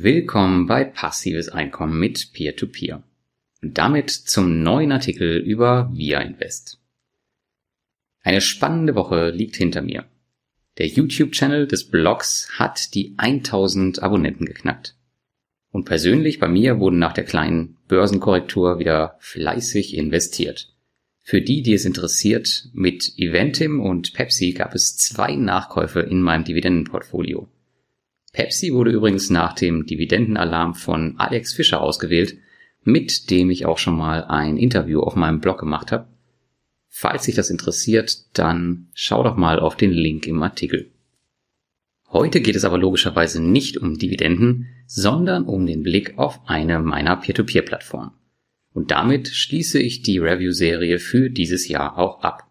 Willkommen bei Passives Einkommen mit Peer-to-Peer. Und damit zum neuen Artikel über Via Invest. Eine spannende Woche liegt hinter mir. Der YouTube-Channel des Blogs hat die 1000 Abonnenten geknackt. Und persönlich bei mir wurden nach der kleinen Börsenkorrektur wieder fleißig investiert. Für die, die es interessiert, mit Eventim und Pepsi gab es zwei Nachkäufe in meinem Dividendenportfolio. Pepsi wurde übrigens nach dem Dividendenalarm von Alex Fischer ausgewählt, mit dem ich auch schon mal ein Interview auf meinem Blog gemacht habe. Falls sich das interessiert, dann schau doch mal auf den Link im Artikel. Heute geht es aber logischerweise nicht um Dividenden, sondern um den Blick auf eine meiner Peer-to-Peer-Plattformen. Und damit schließe ich die Review-Serie für dieses Jahr auch ab.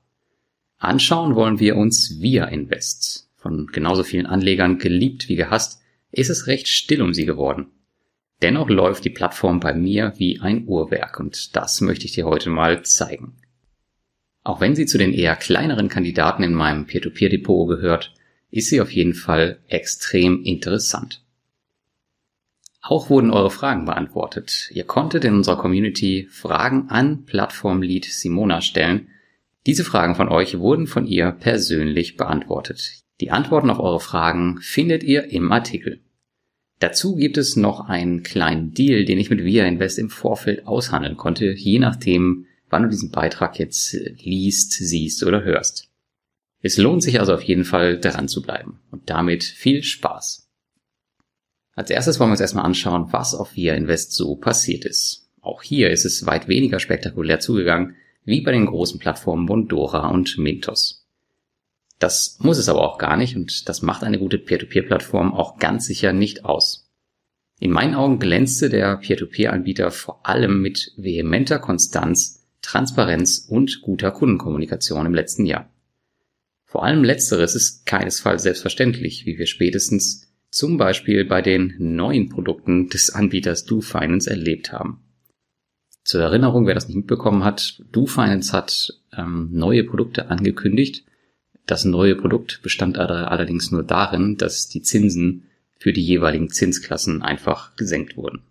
Anschauen wollen wir uns Via Invest, von genauso vielen Anlegern geliebt wie gehasst, ist es recht still um sie geworden. Dennoch läuft die Plattform bei mir wie ein Uhrwerk und das möchte ich dir heute mal zeigen. Auch wenn sie zu den eher kleineren Kandidaten in meinem Peer-to-Peer-Depot gehört, ist sie auf jeden Fall extrem interessant. Auch wurden eure Fragen beantwortet. Ihr konntet in unserer Community Fragen an Plattformlead Simona stellen. Diese Fragen von euch wurden von ihr persönlich beantwortet. Die Antworten auf eure Fragen findet ihr im Artikel. Dazu gibt es noch einen kleinen Deal, den ich mit Via Invest im Vorfeld aushandeln konnte, je nachdem, wann du diesen Beitrag jetzt liest, siehst oder hörst. Es lohnt sich also auf jeden Fall daran zu bleiben und damit viel Spaß. Als erstes wollen wir uns erstmal anschauen, was auf Via Invest so passiert ist. Auch hier ist es weit weniger spektakulär zugegangen, wie bei den großen Plattformen Bondora und Mintos. Das muss es aber auch gar nicht und das macht eine gute Peer-to-Peer-Plattform auch ganz sicher nicht aus. In meinen Augen glänzte der Peer-to-Peer-Anbieter vor allem mit vehementer Konstanz, Transparenz und guter Kundenkommunikation im letzten Jahr. Vor allem letzteres ist keinesfalls selbstverständlich, wie wir spätestens zum Beispiel bei den neuen Produkten des Anbieters DoFinance erlebt haben. Zur Erinnerung, wer das nicht mitbekommen hat, DoFinance hat ähm, neue Produkte angekündigt, das neue Produkt bestand allerdings nur darin, dass die Zinsen für die jeweiligen Zinsklassen einfach gesenkt wurden.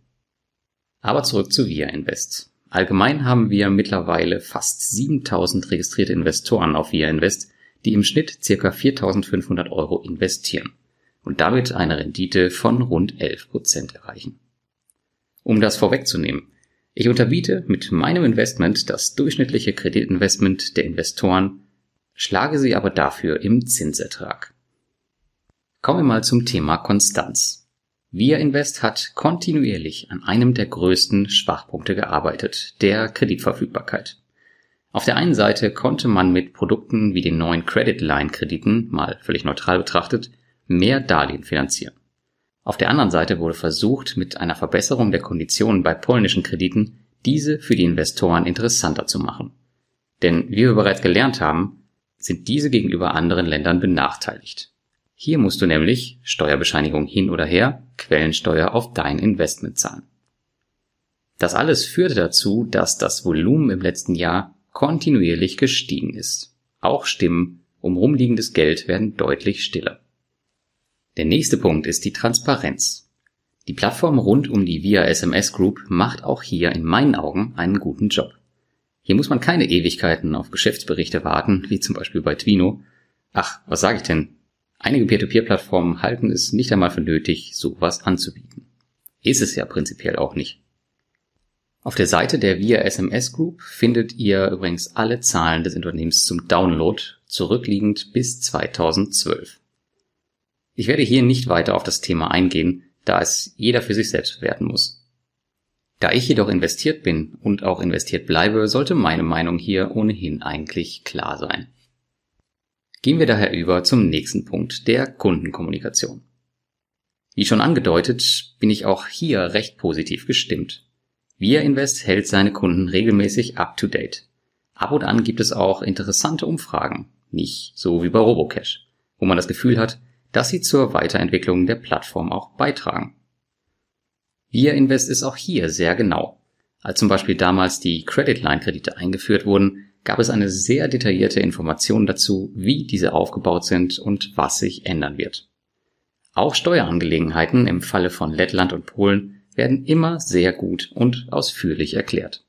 Aber zurück zu Via Invest. Allgemein haben wir mittlerweile fast 7000 registrierte Investoren auf Via Invest, die im Schnitt ca. 4500 Euro investieren und damit eine Rendite von rund 11 Prozent erreichen. Um das vorwegzunehmen, ich unterbiete mit meinem Investment das durchschnittliche Kreditinvestment der Investoren schlage sie aber dafür im Zinsertrag. Kommen wir mal zum Thema Konstanz. Via Invest hat kontinuierlich an einem der größten Schwachpunkte gearbeitet, der Kreditverfügbarkeit. Auf der einen Seite konnte man mit Produkten wie den neuen Credit Line Krediten, mal völlig neutral betrachtet, mehr Darlehen finanzieren. Auf der anderen Seite wurde versucht, mit einer Verbesserung der Konditionen bei polnischen Krediten diese für die Investoren interessanter zu machen. Denn wie wir bereits gelernt haben, sind diese gegenüber anderen Ländern benachteiligt. Hier musst du nämlich Steuerbescheinigung hin oder her, Quellensteuer auf dein Investment zahlen. Das alles führte dazu, dass das Volumen im letzten Jahr kontinuierlich gestiegen ist. Auch Stimmen um rumliegendes Geld werden deutlich stiller. Der nächste Punkt ist die Transparenz. Die Plattform rund um die Via SMS Group macht auch hier in meinen Augen einen guten Job. Hier muss man keine Ewigkeiten auf Geschäftsberichte warten, wie zum Beispiel bei Twino. Ach, was sage ich denn? Einige Peer-to-Peer-Plattformen halten es nicht einmal für nötig, sowas anzubieten. Ist es ja prinzipiell auch nicht. Auf der Seite der Via SMS Group findet ihr übrigens alle Zahlen des Unternehmens zum Download, zurückliegend bis 2012. Ich werde hier nicht weiter auf das Thema eingehen, da es jeder für sich selbst bewerten muss. Da ich jedoch investiert bin und auch investiert bleibe, sollte meine Meinung hier ohnehin eigentlich klar sein. Gehen wir daher über zum nächsten Punkt der Kundenkommunikation. Wie schon angedeutet, bin ich auch hier recht positiv gestimmt. Via Invest hält seine Kunden regelmäßig up to date. Ab und an gibt es auch interessante Umfragen, nicht so wie bei Robocash, wo man das Gefühl hat, dass sie zur Weiterentwicklung der Plattform auch beitragen. Via Invest ist auch hier sehr genau. Als zum Beispiel damals die Credit Line Kredite eingeführt wurden, gab es eine sehr detaillierte Information dazu, wie diese aufgebaut sind und was sich ändern wird. Auch Steuerangelegenheiten im Falle von Lettland und Polen werden immer sehr gut und ausführlich erklärt.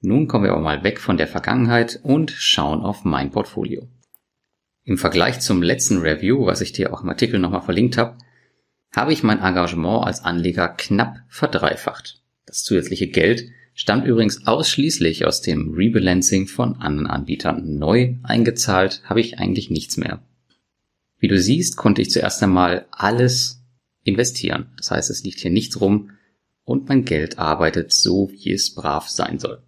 Nun kommen wir aber mal weg von der Vergangenheit und schauen auf mein Portfolio. Im Vergleich zum letzten Review, was ich dir auch im Artikel nochmal verlinkt habe, habe ich mein Engagement als Anleger knapp verdreifacht. Das zusätzliche Geld stammt übrigens ausschließlich aus dem Rebalancing von anderen Anbietern. Neu eingezahlt habe ich eigentlich nichts mehr. Wie du siehst, konnte ich zuerst einmal alles investieren. Das heißt, es liegt hier nichts rum und mein Geld arbeitet so, wie es brav sein soll.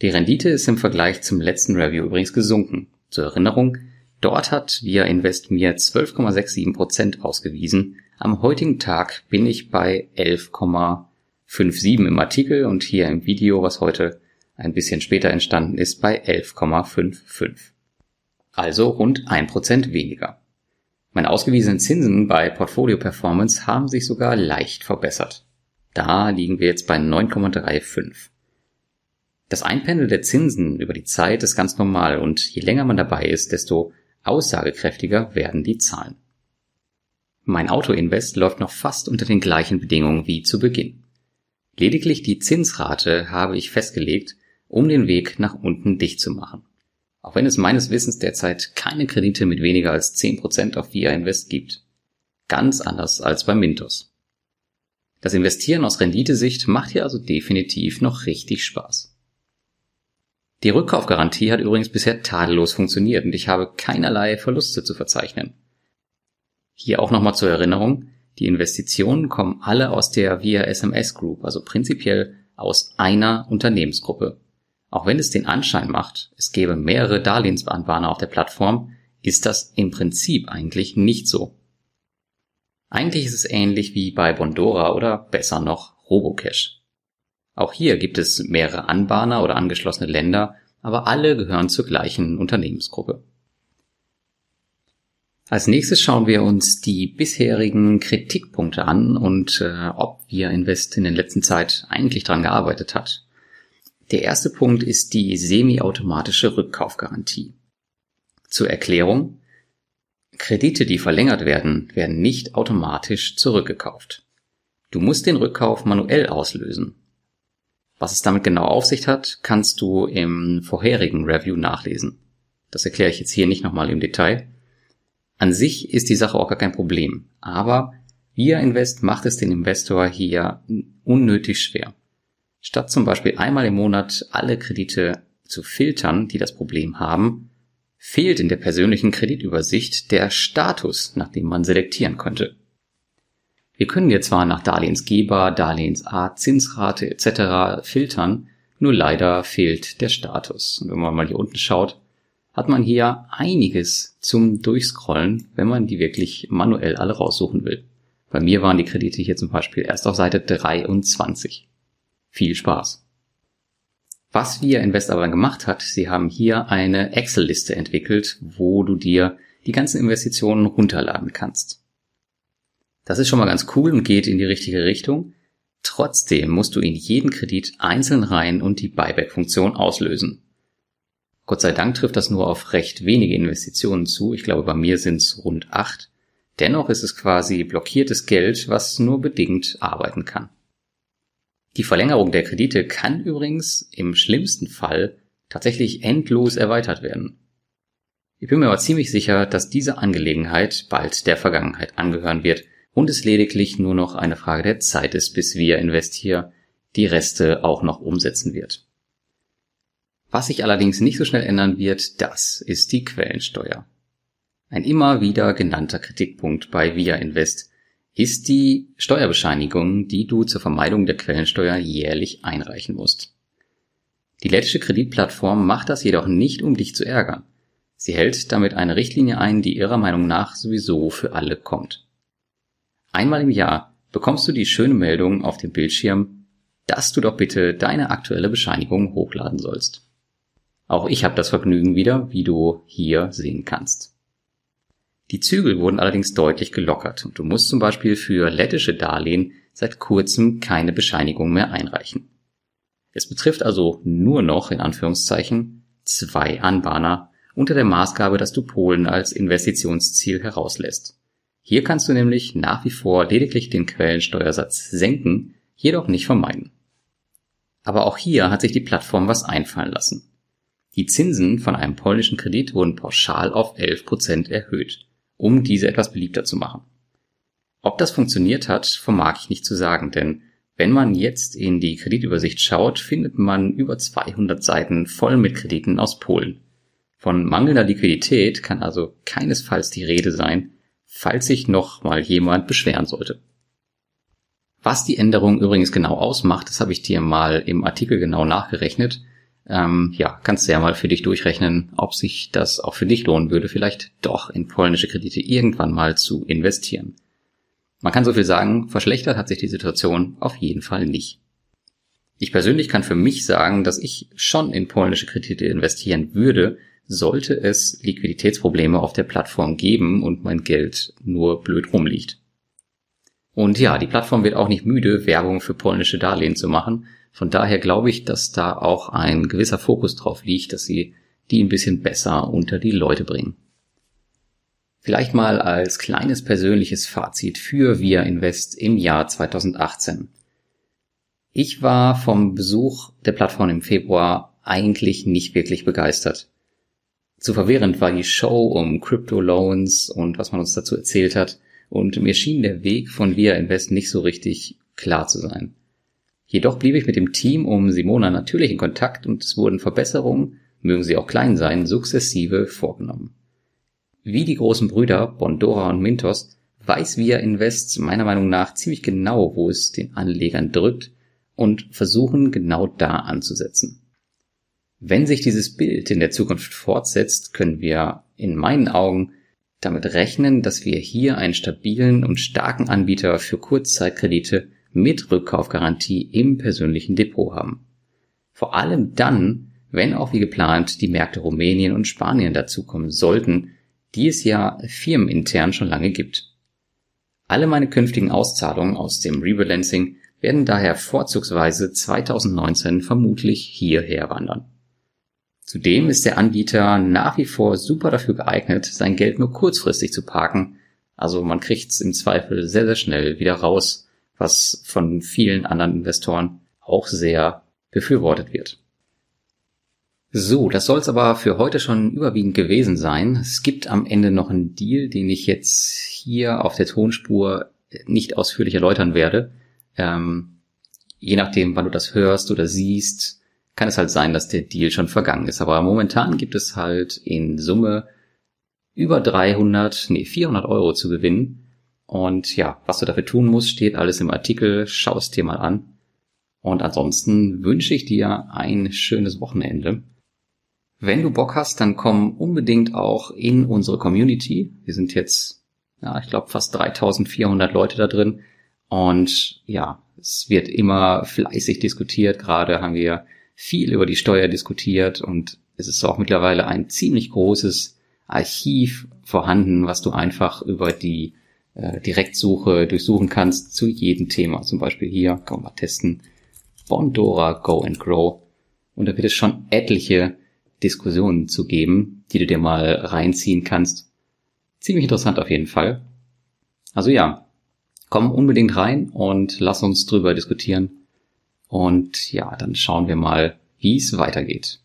Die Rendite ist im Vergleich zum letzten Review übrigens gesunken. Zur Erinnerung, dort hat Via Invest mir 12,67% ausgewiesen. Am heutigen Tag bin ich bei 11,57 im Artikel und hier im Video, was heute ein bisschen später entstanden ist, bei 11,55. Also rund 1% weniger. Meine ausgewiesenen Zinsen bei Portfolio Performance haben sich sogar leicht verbessert. Da liegen wir jetzt bei 9,35. Das Einpendeln der Zinsen über die Zeit ist ganz normal und je länger man dabei ist, desto aussagekräftiger werden die Zahlen. Mein Autoinvest läuft noch fast unter den gleichen Bedingungen wie zu Beginn. Lediglich die Zinsrate habe ich festgelegt, um den Weg nach unten dicht zu machen. Auch wenn es meines Wissens derzeit keine Kredite mit weniger als 10% auf VIA Invest gibt. Ganz anders als bei Mintos. Das Investieren aus Renditesicht macht hier also definitiv noch richtig Spaß. Die Rückkaufgarantie hat übrigens bisher tadellos funktioniert und ich habe keinerlei Verluste zu verzeichnen. Hier auch nochmal zur Erinnerung, die Investitionen kommen alle aus der Via SMS Group, also prinzipiell aus einer Unternehmensgruppe. Auch wenn es den Anschein macht, es gäbe mehrere Darlehensbeanbahner auf der Plattform, ist das im Prinzip eigentlich nicht so. Eigentlich ist es ähnlich wie bei Bondora oder besser noch Robocash. Auch hier gibt es mehrere Anbahner oder angeschlossene Länder, aber alle gehören zur gleichen Unternehmensgruppe. Als nächstes schauen wir uns die bisherigen Kritikpunkte an und äh, ob wir Invest in der letzten Zeit eigentlich dran gearbeitet hat. Der erste Punkt ist die semi-automatische Rückkaufgarantie. Zur Erklärung. Kredite, die verlängert werden, werden nicht automatisch zurückgekauft. Du musst den Rückkauf manuell auslösen was es damit genau auf sich hat, kannst du im vorherigen Review nachlesen. Das erkläre ich jetzt hier nicht nochmal im Detail. An sich ist die Sache auch gar kein Problem, aber Via Invest macht es den Investor hier unnötig schwer. Statt zum Beispiel einmal im Monat alle Kredite zu filtern, die das Problem haben, fehlt in der persönlichen Kreditübersicht der Status, nach dem man selektieren könnte. Wir können jetzt zwar nach Darlehensgeber, Darlehensart, Zinsrate etc. filtern, nur leider fehlt der Status. Und wenn man mal hier unten schaut, hat man hier einiges zum Durchscrollen, wenn man die wirklich manuell alle raussuchen will. Bei mir waren die Kredite hier zum Beispiel erst auf Seite 23. Viel Spaß. Was wir Invest aber gemacht hat, sie haben hier eine Excel-Liste entwickelt, wo du dir die ganzen Investitionen runterladen kannst. Das ist schon mal ganz cool und geht in die richtige Richtung. Trotzdem musst du in jeden Kredit einzeln rein und die Buyback-Funktion auslösen. Gott sei Dank trifft das nur auf recht wenige Investitionen zu. Ich glaube, bei mir sind es rund acht. Dennoch ist es quasi blockiertes Geld, was nur bedingt arbeiten kann. Die Verlängerung der Kredite kann übrigens im schlimmsten Fall tatsächlich endlos erweitert werden. Ich bin mir aber ziemlich sicher, dass diese Angelegenheit bald der Vergangenheit angehören wird und es lediglich nur noch eine Frage der Zeit ist, bis wir Investier die Reste auch noch umsetzen wird. Was sich allerdings nicht so schnell ändern wird, das ist die Quellensteuer. Ein immer wieder genannter Kritikpunkt bei Via Invest ist die Steuerbescheinigung, die du zur Vermeidung der Quellensteuer jährlich einreichen musst. Die lettische Kreditplattform macht das jedoch nicht, um dich zu ärgern. Sie hält damit eine Richtlinie ein, die ihrer Meinung nach sowieso für alle kommt. Einmal im Jahr bekommst du die schöne Meldung auf dem Bildschirm, dass du doch bitte deine aktuelle Bescheinigung hochladen sollst. Auch ich habe das Vergnügen wieder, wie du hier sehen kannst. Die Zügel wurden allerdings deutlich gelockert und du musst zum Beispiel für lettische Darlehen seit kurzem keine Bescheinigung mehr einreichen. Es betrifft also nur noch in Anführungszeichen zwei Anbahner unter der Maßgabe, dass du Polen als Investitionsziel herauslässt. Hier kannst du nämlich nach wie vor lediglich den Quellensteuersatz senken, jedoch nicht vermeiden. Aber auch hier hat sich die Plattform was einfallen lassen. Die Zinsen von einem polnischen Kredit wurden pauschal auf 11% erhöht, um diese etwas beliebter zu machen. Ob das funktioniert hat, vermag ich nicht zu sagen, denn wenn man jetzt in die Kreditübersicht schaut, findet man über 200 Seiten voll mit Krediten aus Polen. Von mangelnder Liquidität kann also keinesfalls die Rede sein, falls sich noch mal jemand beschweren sollte. Was die Änderung übrigens genau ausmacht, das habe ich dir mal im Artikel genau nachgerechnet. Ähm, ja, kannst du ja mal für dich durchrechnen, ob sich das auch für dich lohnen würde, vielleicht doch in polnische Kredite irgendwann mal zu investieren. Man kann so viel sagen, verschlechtert hat sich die Situation auf jeden Fall nicht. Ich persönlich kann für mich sagen, dass ich schon in polnische Kredite investieren würde, sollte es Liquiditätsprobleme auf der Plattform geben und mein Geld nur blöd rumliegt. Und ja, die Plattform wird auch nicht müde, Werbung für polnische Darlehen zu machen. Von daher glaube ich, dass da auch ein gewisser Fokus drauf liegt, dass sie die ein bisschen besser unter die Leute bringen. Vielleicht mal als kleines persönliches Fazit für Via Invest im Jahr 2018. Ich war vom Besuch der Plattform im Februar eigentlich nicht wirklich begeistert. Zu verwirrend war die Show um Crypto Loans und was man uns dazu erzählt hat. Und mir schien der Weg von Via Invest nicht so richtig klar zu sein. Jedoch blieb ich mit dem Team um Simona natürlich in Kontakt und es wurden Verbesserungen, mögen sie auch klein sein, sukzessive vorgenommen. Wie die großen Brüder Bondora und Mintos weiß Via Invest meiner Meinung nach ziemlich genau, wo es den Anlegern drückt und versuchen genau da anzusetzen. Wenn sich dieses Bild in der Zukunft fortsetzt, können wir in meinen Augen damit rechnen, dass wir hier einen stabilen und starken Anbieter für Kurzzeitkredite mit Rückkaufgarantie im persönlichen Depot haben. Vor allem dann, wenn auch wie geplant die Märkte Rumänien und Spanien dazukommen sollten, die es ja firmenintern schon lange gibt. Alle meine künftigen Auszahlungen aus dem Rebalancing werden daher vorzugsweise 2019 vermutlich hierher wandern. Zudem ist der Anbieter nach wie vor super dafür geeignet, sein Geld nur kurzfristig zu parken. Also man kriegt's im Zweifel sehr, sehr schnell wieder raus, was von vielen anderen Investoren auch sehr befürwortet wird. So, das soll's aber für heute schon überwiegend gewesen sein. Es gibt am Ende noch einen Deal, den ich jetzt hier auf der Tonspur nicht ausführlich erläutern werde. Ähm, je nachdem, wann du das hörst oder siehst, kann es halt sein, dass der Deal schon vergangen ist. Aber momentan gibt es halt in Summe über 300, nee, 400 Euro zu gewinnen. Und ja, was du dafür tun musst, steht alles im Artikel. Schau es dir mal an. Und ansonsten wünsche ich dir ein schönes Wochenende. Wenn du Bock hast, dann komm unbedingt auch in unsere Community. Wir sind jetzt, ja, ich glaube fast 3400 Leute da drin. Und ja, es wird immer fleißig diskutiert. Gerade haben wir viel über die Steuer diskutiert und es ist auch mittlerweile ein ziemlich großes Archiv vorhanden, was du einfach über die äh, Direktsuche durchsuchen kannst zu jedem Thema. Zum Beispiel hier, kann man mal testen, Bondora Go and Grow. Und da wird es schon etliche Diskussionen zu geben, die du dir mal reinziehen kannst. Ziemlich interessant auf jeden Fall. Also ja, komm unbedingt rein und lass uns drüber diskutieren. Und ja, dann schauen wir mal, wie es weitergeht.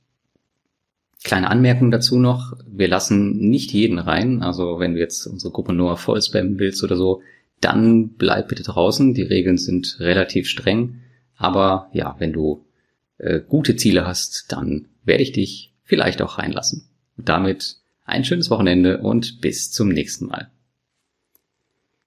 Kleine Anmerkung dazu noch, wir lassen nicht jeden rein, also wenn du jetzt unsere Gruppe nur voll spammen willst oder so, dann bleib bitte draußen, die Regeln sind relativ streng, aber ja, wenn du äh, gute Ziele hast, dann werde ich dich vielleicht auch reinlassen. Und damit ein schönes Wochenende und bis zum nächsten Mal.